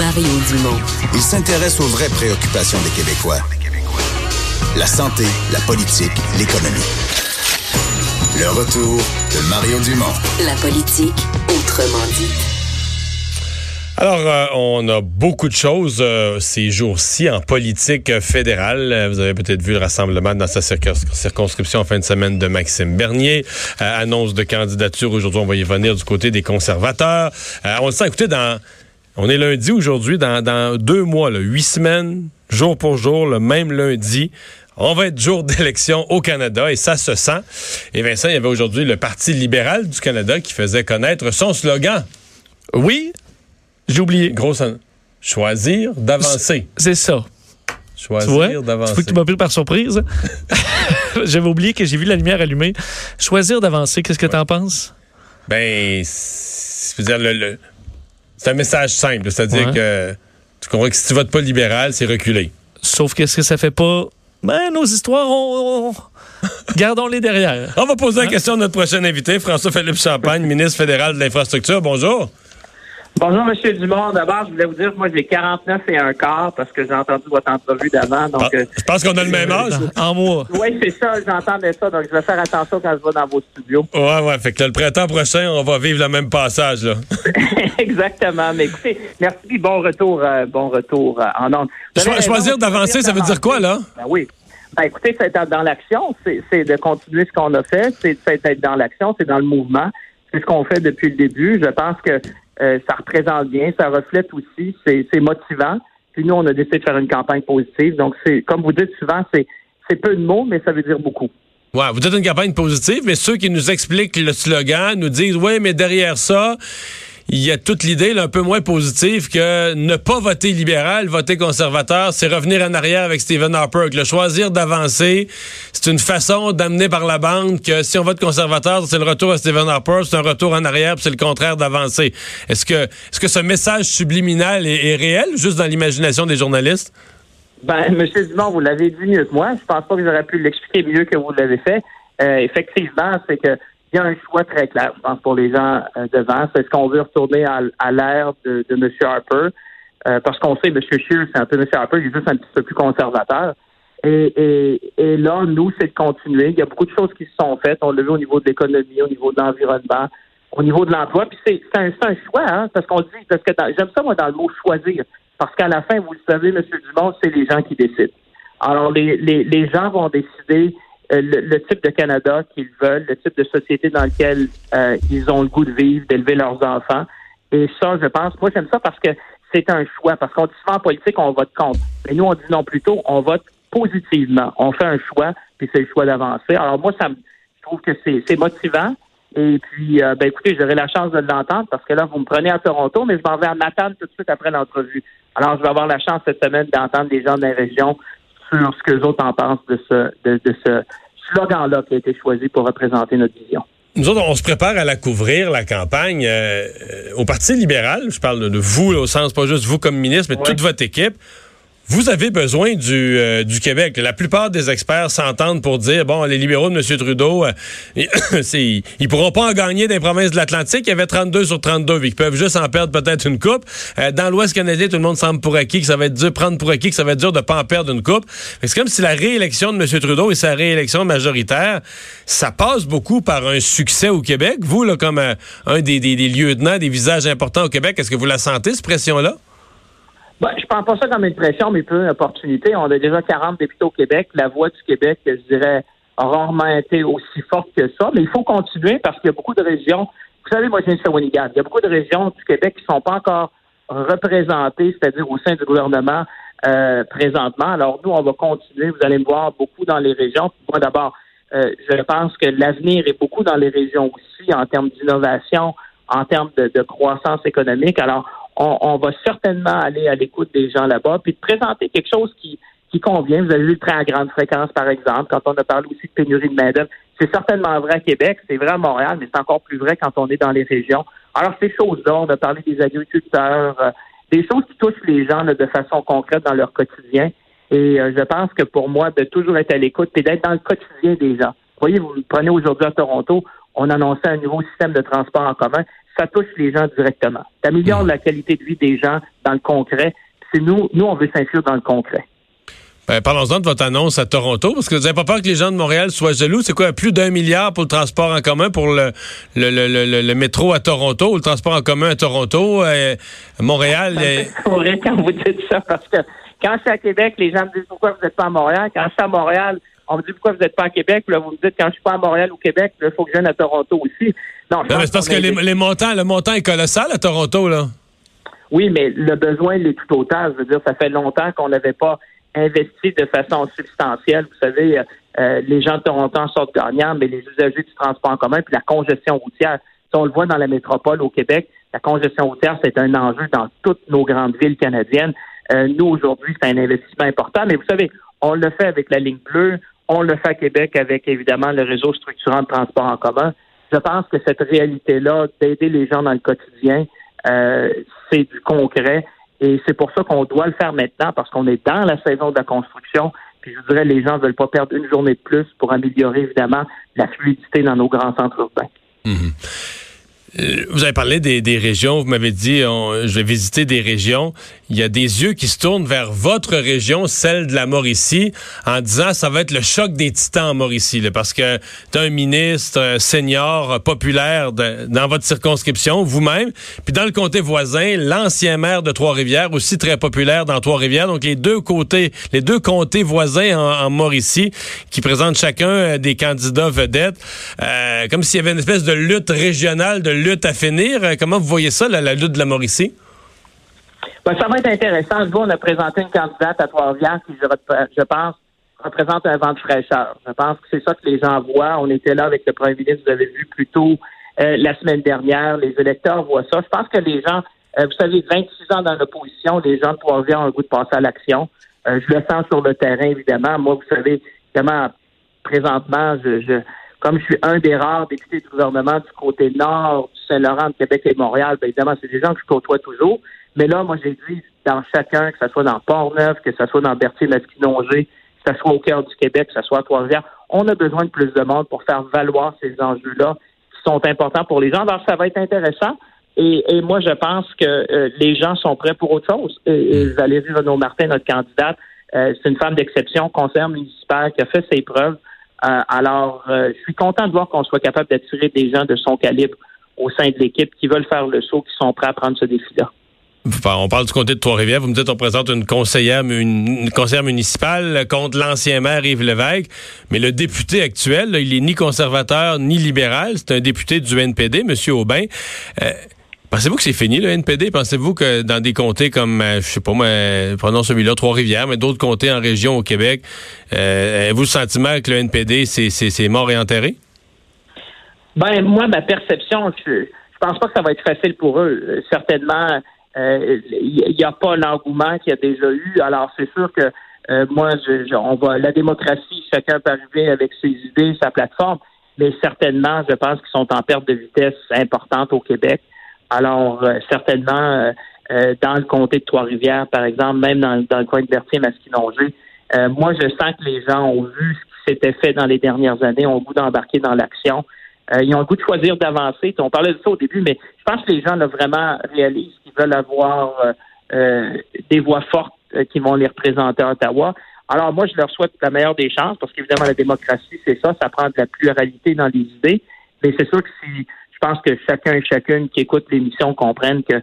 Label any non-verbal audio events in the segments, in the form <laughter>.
Mario Dumont. Il s'intéresse aux vraies préoccupations des Québécois. La santé, la politique, l'économie. Le retour de Mario Dumont. La politique, autrement dit. Alors, euh, on a beaucoup de choses euh, ces jours-ci en politique fédérale. Vous avez peut-être vu le rassemblement dans sa circon- circonscription en fin de semaine de Maxime Bernier. Euh, annonce de candidature aujourd'hui, on va y venir du côté des conservateurs. Euh, on le sent, écoutez, dans, on est lundi aujourd'hui, dans, dans deux mois, là, huit semaines, jour pour jour, le même lundi. On va être jour d'élection au Canada et ça se sent. Et Vincent, il y avait aujourd'hui le Parti libéral du Canada qui faisait connaître son slogan. Oui, j'ai oublié. Grosse an- choisir d'avancer. C'est ça. Tu? Choisir Tu d'avancer. vois que tu m'as pris par surprise. <laughs> J'avais oublié que j'ai vu la lumière allumée. Choisir d'avancer, qu'est-ce que t'en penses? Ben, c'est je veux dire, le- le- c'est un message simple, c'est-à-dire Ouais. que tu comprends que si tu votes pas libéral, c'est reculer. Sauf qu'est-ce que ça fait pas? Ben, nos histoires, on... on- <laughs> gardons-les derrière. On va poser la question à notre prochain invité, François-Philippe Champagne, ministre fédéral de l'Infrastructure. Bonjour. Bonjour, Monsieur Dumont. D'abord, je voulais vous dire que moi, j'ai 49 et un quart parce que j'ai entendu votre entrevue d'avant. Donc, Ah, je pense qu'on a le même âge. <laughs> En moi. oui, c'est ça, j'entendais ça. Donc, je vais faire attention quand je vais dans vos studios. Ouais, ouais. Fait que là, le printemps prochain, on va vivre le même passage, là. <laughs> Exactement. Mais écoutez, merci. Bon retour, euh, bon retour euh, en ondes. Cho- choisir d'avancer, ça veut dire quoi, là? Ben oui. Ben, écoutez, c'est être dans l'action, c'est de continuer ce qu'on a fait, c'est c'est être dans l'action, c'est dans le mouvement. C'est ce qu'on fait depuis le début. Je pense que euh, ça représente bien, ça reflète aussi, c'est motivant. Puis nous, on a décidé de faire une campagne positive. Donc, c'est comme vous dites souvent, c'est c'est peu de mots, mais ça veut dire beaucoup. Ouais, vous dites une campagne positive, mais ceux qui nous expliquent le slogan nous disent, oui, mais derrière ça, il y a toute l'idée un peu moins positive que ne pas voter libéral, voter conservateur, c'est revenir en arrière avec Stephen Harper. Que le choisir d'avancer, c'est une façon d'amener par la bande que si on vote conservateur, c'est le retour à Stephen Harper, c'est un retour en arrière, c'est le contraire d'avancer. Est-ce que, est-ce que ce message subliminal est, est réel, juste dans l'imagination des journalistes? Ben, Monsieur Dumont, vous l'avez dit mieux que moi. Je pense pas que j'aurais pu l'expliquer mieux que vous l'avez fait. Euh, effectivement, c'est que il y a un choix très clair, je pense, pour les gens euh, devant. C'est ce qu'on veut retourner à, à l'ère de, de M. Harper. Euh, parce qu'on sait, M. Scheer, c'est un peu M. Harper, il est juste un petit peu plus conservateur. Et, et, et là, nous, c'est de continuer. Il y a beaucoup de choses qui se sont faites. On l'a vu au niveau de l'économie, au niveau de l'environnement, au niveau de l'emploi. Puis c'est un, un choix, hein, parce qu'on dit, parce que j'aime ça, moi, dans le mot choisir. Parce qu'à la fin, vous le savez, M. Dumont, c'est les gens qui décident. Alors, les, les, les gens vont décider le, le type de Canada qu'ils veulent, le type de société dans lequel euh, ils ont le goût de vivre, d'élever leurs enfants. Et ça, je pense, moi, j'aime ça parce que c'est un choix. Parce qu'on dit souvent en politique, on vote contre. Mais nous, on dit non plutôt, on vote positivement. On fait un choix, puis c'est le choix d'avancer. Alors, moi, ça me, je trouve que c'est c'est motivant. Et puis, euh, ben écoutez, j'aurai la chance de l'entendre parce que là, vous me prenez à Toronto, mais je m'en vais à Matane tout de suite après l'entrevue. Alors, je vais avoir la chance cette semaine d'entendre des gens de la région sur ce que les autres en pensent de ce, de, de ce slogan-là qui a été choisi pour représenter notre vision. Nous autres, on se prépare à la couvrir, la campagne. euh, au Parti libéral, je parle de, de vous, là, au sens pas juste vous comme ministre, mais Ouais. toute votre équipe. Vous avez besoin du, euh, du Québec. La plupart des experts s'entendent pour dire, bon, les libéraux de M. Trudeau, euh, <coughs> ils pourront pas en gagner des provinces de l'Atlantique. Il y avait 32 sur 32, puis ils peuvent juste en perdre peut-être une coupe. Euh, dans l'Ouest canadien, tout le monde semble pour acquis que ça va être dur, prendre pour acquis que ça va être dur de pas en perdre une coupe. C'est comme si la réélection de M. Trudeau et sa réélection majoritaire, ça passe beaucoup par un succès au Québec. Vous, là, comme euh, un des, des, des lieutenants, des visages importants au Québec, est-ce que vous la sentez, cette pression-là? Ben, je prends pas ça comme une pression, mais plutôt une opportunité. On a déjà 40 députés au Québec. La voix du Québec, je dirais, a rarement été aussi forte que ça. Mais il faut continuer parce qu'il y a beaucoup de régions. Vous savez, moi, je viens de. Il y a beaucoup de régions du Québec qui sont pas encore représentées, c'est-à-dire au sein du gouvernement euh, présentement. Alors, nous, on va continuer. Vous allez me voir beaucoup dans les régions. Moi, d'abord, euh, je pense que l'avenir est beaucoup dans les régions aussi en termes d'innovation, en termes de, de croissance économique. Alors, on, va certainement aller à l'écoute des gens là-bas, puis de présenter quelque chose qui, qui convient. Vous avez vu le train à grande fréquence, par exemple, quand on a parlé aussi de pénurie de main-d'œuvre. C'est certainement vrai à Québec, c'est vrai à Montréal, mais c'est encore plus vrai quand on est dans les régions. Alors, ces choses-là, on a parlé des agriculteurs, euh, des choses qui touchent les gens de façon concrète dans leur quotidien. Et euh, je pense que pour moi, de toujours être à l'écoute et d'être dans le quotidien des gens. Vous voyez, vous prenez aujourd'hui à Toronto, on annonçait un nouveau système de transport en commun. Ça touche les gens directement. Ça améliore la qualité de vie des gens dans le concret. C'est nous, nous, on veut s'inscrire dans le concret. Ben, Parlons-en de votre annonce à Toronto, parce que vous n'avez pas peur que les gens de Montréal soient jaloux. C'est quoi, plus d'un milliard pour le transport en commun, pour le, le, le, le, le métro à Toronto, ou le transport en commun à Toronto, euh, Montréal? euh, C'est vrai quand vous dites ça, parce que quand c'est à Québec, les gens me disent pourquoi vous n'êtes pas à Montréal? Quand c'est à Montréal, on me dit pourquoi vous n'êtes pas à Québec? Là, vous me dites quand je suis pas à Montréal ou Québec, il faut que je vienne à Toronto aussi. Non, mais c'est parce que les, des- les montants, le montant est colossal à Toronto, là. Oui, mais le besoin il est tout autant. Je veux dire, ça fait longtemps qu'on n'avait pas investi de façon substantielle. Vous savez, euh, euh, les gens de Toronto en sortent gagnants, mais les usagers du transport en commun puis la congestion routière. Si on le voit dans la métropole au Québec, la congestion routière, c'est un enjeu dans toutes nos grandes villes canadiennes. Euh, nous, aujourd'hui, c'est un investissement important, mais vous savez, on le fait avec la ligne bleue, on le fait à Québec avec, évidemment, le réseau structurant de transport en commun. Je pense que cette réalité-là, d'aider les gens dans le quotidien, euh, c'est du concret. Et c'est pour ça qu'on doit le faire maintenant, parce qu'on est dans la saison de la construction. Puis je dirais, les gens ne veulent pas perdre une journée de plus pour améliorer, évidemment, la fluidité dans nos grands centres urbains. Euh, Vous avez parlé des, des régions, vous m'avez dit, on- je vais visiter des régions. Il y a des yeux qui se tournent vers votre région, celle de la Mauricie, en disant ça va être le choc des titans en Mauricie, là, parce que tu un ministre euh, senior, euh, populaire de- dans votre circonscription, vous-même, puis dans le comté voisin, l'ancien maire de Trois-Rivières, aussi très populaire dans Trois-Rivières. Donc les deux côtés, les deux comtés voisins en, en Mauricie, qui présentent chacun euh, des candidats vedettes, euh, comme s'il y avait une espèce de lutte régionale, de lutte à finir. Euh, Comment vous voyez ça, la, lutte de la Mauricie? Ben, ça va être intéressant. On a présenté une candidate à Trois-Rivières qui, je, pense, représente un vent de fraîcheur. Je pense que c'est ça que les gens voient. On était là avec le premier ministre, vous avez vu plus tôt euh, la semaine dernière. Les électeurs voient ça. Je pense que les gens, euh, vous savez, 26 ans dans l'opposition, les gens de Trois-Rivières ont le goût de passer à l'action. Je le sens sur le terrain, évidemment. Moi, vous savez, évidemment, présentement, je, je comme je suis un des rares députés du gouvernement du côté nord du Saint-Laurent, de Québec et Montréal, bien évidemment, c'est des gens que je côtoie toujours. Mais là, moi, j'ai dit dans chacun, que ce soit dans Port-Neuf, que ce soit dans Berthier-Masquinongé, que ce soit au cœur du Québec, que ce soit à Trois-Rivières, on a besoin de plus de monde pour faire valoir ces enjeux-là qui sont importants pour les gens. Alors, ça va être intéressant. Et, et moi, je pense que euh, les gens sont prêts pour autre chose. Et, et Valérie Renaud-Martin, notre candidate, euh, c'est une femme d'exception, conseillère municipale qui a fait ses preuves. Euh, alors, euh, je suis content de voir qu'on soit capable d'attirer des gens de son calibre au sein de l'équipe qui veulent faire le saut, qui sont prêts à prendre ce défi-là. On parle du comté de Trois-Rivières. Vous me dites on présente une conseillère, une, conseillère municipale contre l'ancien maire Yves Lévesque. Mais le député actuel, il est ni conservateur ni libéral. C'est un député du NPD, M. Aubin. Euh, Pensez-vous que c'est fini, le NPD? Pensez-vous que dans des comtés comme, euh, je sais pas moi, euh, prenons celui-là, Trois-Rivières, mais d'autres comtés en région au Québec, euh, avez-vous le sentiment que le NPD, c'est- mort et enterré? Ben, moi, ma perception, je, je pense pas que ça va être facile pour eux. Euh, certainement, euh, il n'y a pas l'engouement qu'il y a déjà eu. Alors, c'est sûr que euh, moi, je, je- on va la démocratie, chacun peut arriver avec ses idées, sa plateforme, mais certainement, je pense qu'ils sont en perte de vitesse importante au Québec. Alors, euh, certainement, euh, euh, dans le comté de Trois-Rivières, par exemple, même dans, dans le coin de Berthier-Masquinongé, euh, moi, je sens que les gens ont vu ce qui s'était fait dans les dernières années, ont le goût d'embarquer dans l'action. Euh, ils ont le goût de choisir d'avancer. On parlait de ça au début, mais je pense que les gens là, vraiment réalisent qu'ils veulent avoir euh, des voix fortes qui vont les représenter à Ottawa. Alors moi, je leur souhaite la meilleure des chances parce qu'évidemment, la démocratie, c'est ça, ça prend de la pluralité dans les idées. Mais c'est sûr que si pense que chacun et chacune qui écoute l'émission comprennent que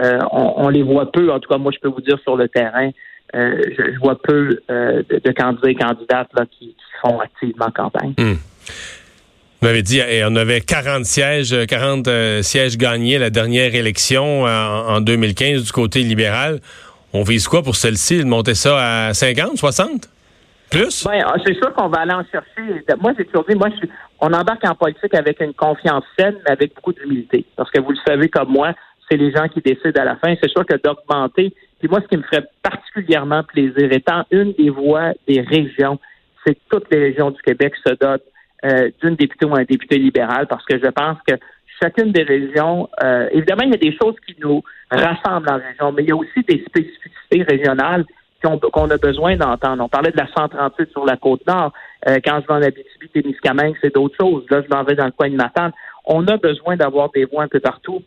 euh, on, les voit peu. En tout cas, moi, je peux vous dire sur le terrain, euh, je, je vois peu euh, de, candidats et candidates là, qui, font activement campagne. Vous m'avez dit, et on avait 40 sièges, euh, 40 euh, sièges gagnés la dernière élection en, en 2015 du côté libéral. On vise quoi pour celle-ci? De monter ça à 50, 60? Plus? Ben, ah, c'est sûr qu'on va aller en chercher. Moi, j'ai toujours dit, moi, je suis- on embarque en politique avec une confiance saine, mais avec beaucoup d'humilité. Parce que vous le savez comme moi, c'est les gens qui décident à la fin. C'est sûr que d'augmenter, puis moi, ce qui me ferait particulièrement plaisir, étant une des voix des régions, c'est que toutes les régions du Québec se dotent euh, d'une députée ou un député libéral, parce que je pense que chacune des régions, euh, évidemment, il y a des choses qui nous rassemblent en région, mais il y a aussi des spécificités régionales qu'on a besoin d'entendre. On parlait de la 138 sur la côte nord. Euh, quand je vais en Abitibi, Témiscamingue, c'est d'autres choses. Là, je m'en vais dans le coin de Matane. On a besoin d'avoir des voix un peu partout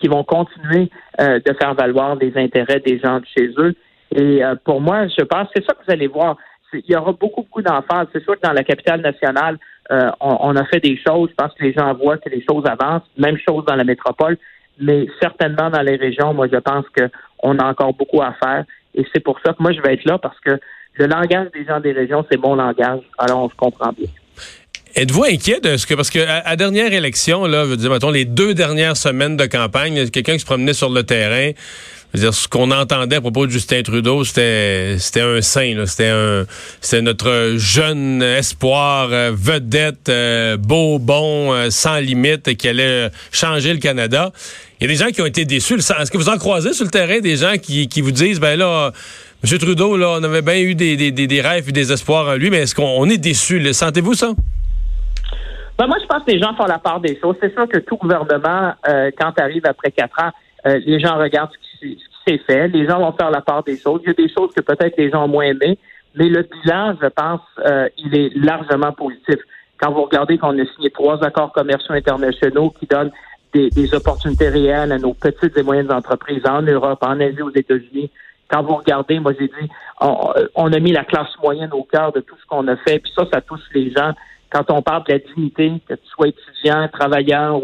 qui vont continuer euh, de faire valoir les intérêts des gens de chez eux. Et euh, pour moi, je pense, c'est ça que vous allez voir. Il y aura beaucoup, beaucoup d'enfants. C'est sûr que dans la capitale nationale, on, on, a fait des choses. Je pense que les gens voient que les choses avancent. Même chose dans la métropole. Mais certainement dans les régions, moi, je pense qu'on a encore beaucoup à faire. Et c'est pour ça que moi, je vais être là parce que le langage des gens des régions, c'est mon langage. Alors, on se comprend bien. Êtes-vous inquiet de ce que parce que à, la dernière élection là, je veux dire mettons les deux dernières semaines de campagne, quelqu'un qui se promenait sur le terrain, je veux dire ce qu'on entendait à propos de Justin Trudeau, c'était c'était un saint c'était un c'était notre jeune espoir euh, vedette euh, beau bon euh, sans limite qui allait changer le Canada. Il y a des gens qui ont été déçus. Est-ce que vous en croisez sur le terrain des gens qui, qui vous disent ben là M. Trudeau, là, on avait bien eu des, des, des, rêves et des espoirs en lui, mais est-ce qu'on est déçu? Sentez-vous ça? Ben, moi, je pense que les gens font la part des choses. C'est sûr que tout gouvernement, euh, quand arrive après quatre ans, euh, les gens regardent ce qui, s'est fait. Les gens vont faire la part des choses. Il y a des choses que peut-être les gens ont moins aimées, mais le bilan, je pense, euh, il est largement positif. Quand vous regardez qu'on a signé trois accords commerciaux internationaux qui donnent des, des, opportunités réelles à nos petites et moyennes entreprises en Europe, en Asie, aux États-Unis. Quand vous regardez, moi j'ai dit, on, on, a mis la classe moyenne au cœur de tout ce qu'on a fait, puis ça, ça touche les gens quand on parle de la dignité, que tu sois étudiant, travailleur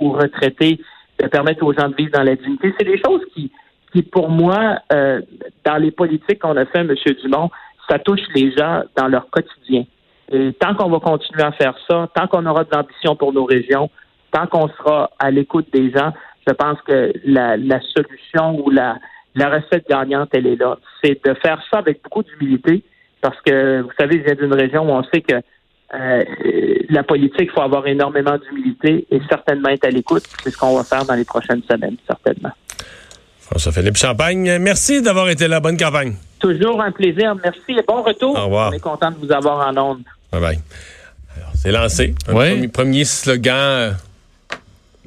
ou, retraité, de permettre aux gens de vivre dans la dignité, c'est des choses qui, qui pour moi, euh, dans les politiques qu'on a fait, M. Dumont, ça touche les gens dans leur quotidien. Et tant qu'on va continuer à faire ça, tant qu'on aura de l'ambition pour nos régions, tant qu'on sera à l'écoute des gens, je pense que la, la solution ou la, la recette gagnante, elle est là. C'est de faire ça avec beaucoup d'humilité, parce que, vous savez, je viens d'une région où on sait que euh, la politique, il faut avoir énormément d'humilité et certainement être à l'écoute. C'est ce qu'on va faire dans les prochaines semaines, certainement. François-Philippe Champagne, merci d'avoir été là. Bonne campagne. Toujours un plaisir. Merci et bon retour. Au revoir. On est content de vous avoir en ondes. Bye bye. C'est lancé. Un premier, slogan. Euh,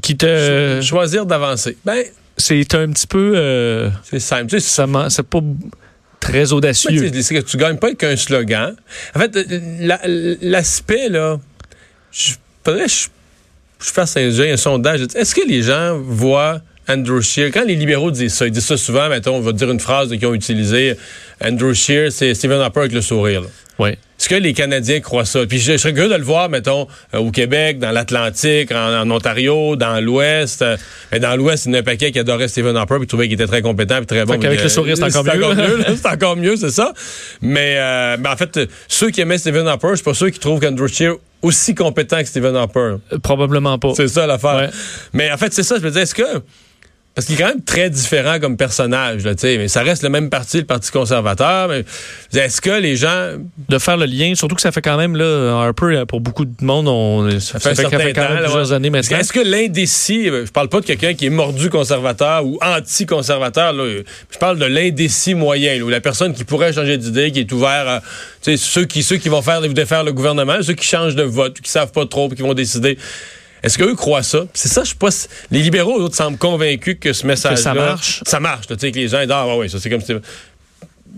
Qui te. choisir d'avancer. Ben. C'est un petit peu. Euh, c'est simple. Sais, c'est pas très audacieux. Tu, tu gagnes pas avec un slogan. En fait, l'aspect, là, je faudrait je, je fasse un, un sondage. Est-ce que les gens voient Andrew Scheer, quand les libéraux disent ça, ils disent ça souvent, mettons, on va dire une phrase qu'ils ont utilisée, Andrew Scheer, c'est Stephen Harper avec le sourire. Oui. Est-ce que les Canadiens croient ça? Puis je, serais curieux de le voir, mettons, euh, au Québec, dans l'Atlantique, en, Ontario, dans l'Ouest. Euh, mais dans l'Ouest, il y en a un paquet qui adorait Stephen Harper, puis trouvait qu'il était très compétent, puis très bon. Avec le sourire, c'est encore, mieux. <laughs> c'est encore mieux, c'est ça. Mais, euh, en fait, ceux qui aimaient Stephen Harper, je suis pas sûr qu'ils trouvent qu'Andrew Scheer aussi compétent que Stephen Harper. probablement pas. C'est ça l'affaire. Mais en fait, c'est ça, je me disais, est-ce que parce qu'il est quand même très différent comme personnage, là, mais ça reste le même parti, le Parti conservateur. Mais est-ce que les gens... De faire le lien, surtout que ça fait quand même, là, un peu, pour beaucoup de monde, on, ça, fait, ça fait, quand même plusieurs années maintenant. Est-ce que l'indécis, je parle pas de quelqu'un qui est mordu conservateur ou anti-conservateur, je parle de l'indécis moyen, ou la personne qui pourrait changer d'idée, qui est ouvert à ceux qui, ceux qui vont faire, défaire le gouvernement, ceux qui changent de vote, qui savent pas trop, qui vont décider. Est-ce qu'eux croient ça? C'est ça, je sais pas. Les libéraux, eux, semblent convaincus que ce message-là. Ça marche. Ça marche, tu sais, que les gens disent, ah, ouais, ça, c'est comme si.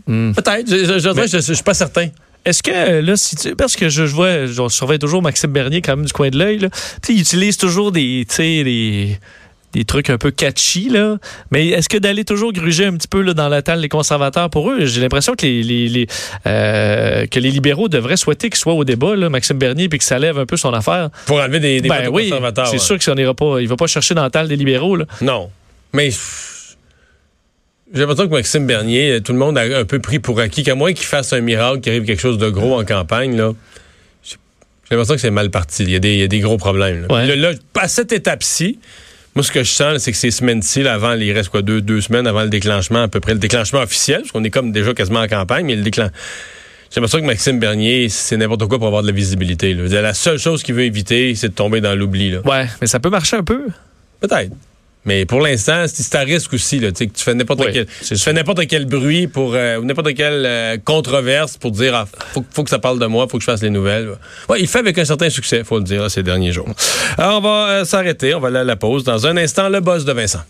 Hmm. Peut-être, je, je, suis pas certain. Est-ce que euh, là, si tu, parce que je, vois, je surveille toujours Maxime Bernier quand même du coin de l'œil, là. Tu sais, il utilise toujours des, tu sais, des des trucs un peu catchy, là. Mais est-ce que d'aller toujours gruger un petit peu là, dans la table les conservateurs pour eux, j'ai l'impression que les, les, euh, que les libéraux devraient souhaiter qu'ils soient au débat, là, Maxime Bernier, puis que ça lève un peu son affaire. Pour enlever des, des ben, oui, conservateurs. C'est sûr qu'il pas, il va pas chercher dans la table des libéraux. Là. Non. Mais j'ai l'impression que Maxime Bernier, tout le monde a un peu pris pour acquis, qu'à moins qu'il fasse un miracle, qu'il arrive quelque chose de gros en campagne, là. J'ai l'impression que c'est mal parti. Il y, a des, il y a des gros problèmes. Là. à cette étape-ci, moi, ce que je sens, c'est que ces semaines-ci, avant, il reste quoi, deux, deux semaines avant le déclenchement, à peu près le déclenchement officiel, parce qu'on est comme déjà quasiment en campagne, mais le déclenchement. J'ai l'impression que Maxime Bernier, c'est n'importe quoi pour avoir de la visibilité. La seule chose qu'il veut éviter, c'est de tomber dans l'oubli. Ouais, mais ça peut marcher un peu. Peut-être. Mais pour l'instant, c'est un risque aussi, là, tu sais, que tu fais n'importe Oui, quel, c'est tu fais n'importe quel bruit pour, euh, ou n'importe quelle euh, controverse pour dire, ah, faut, faut que ça parle de moi, faut que je fasse les nouvelles. Ouais, il fait avec un certain succès, faut le dire, là, ces derniers jours. Alors, on va euh, s'arrêter, on va aller à la pause. Dans un instant, le boss de Vincent.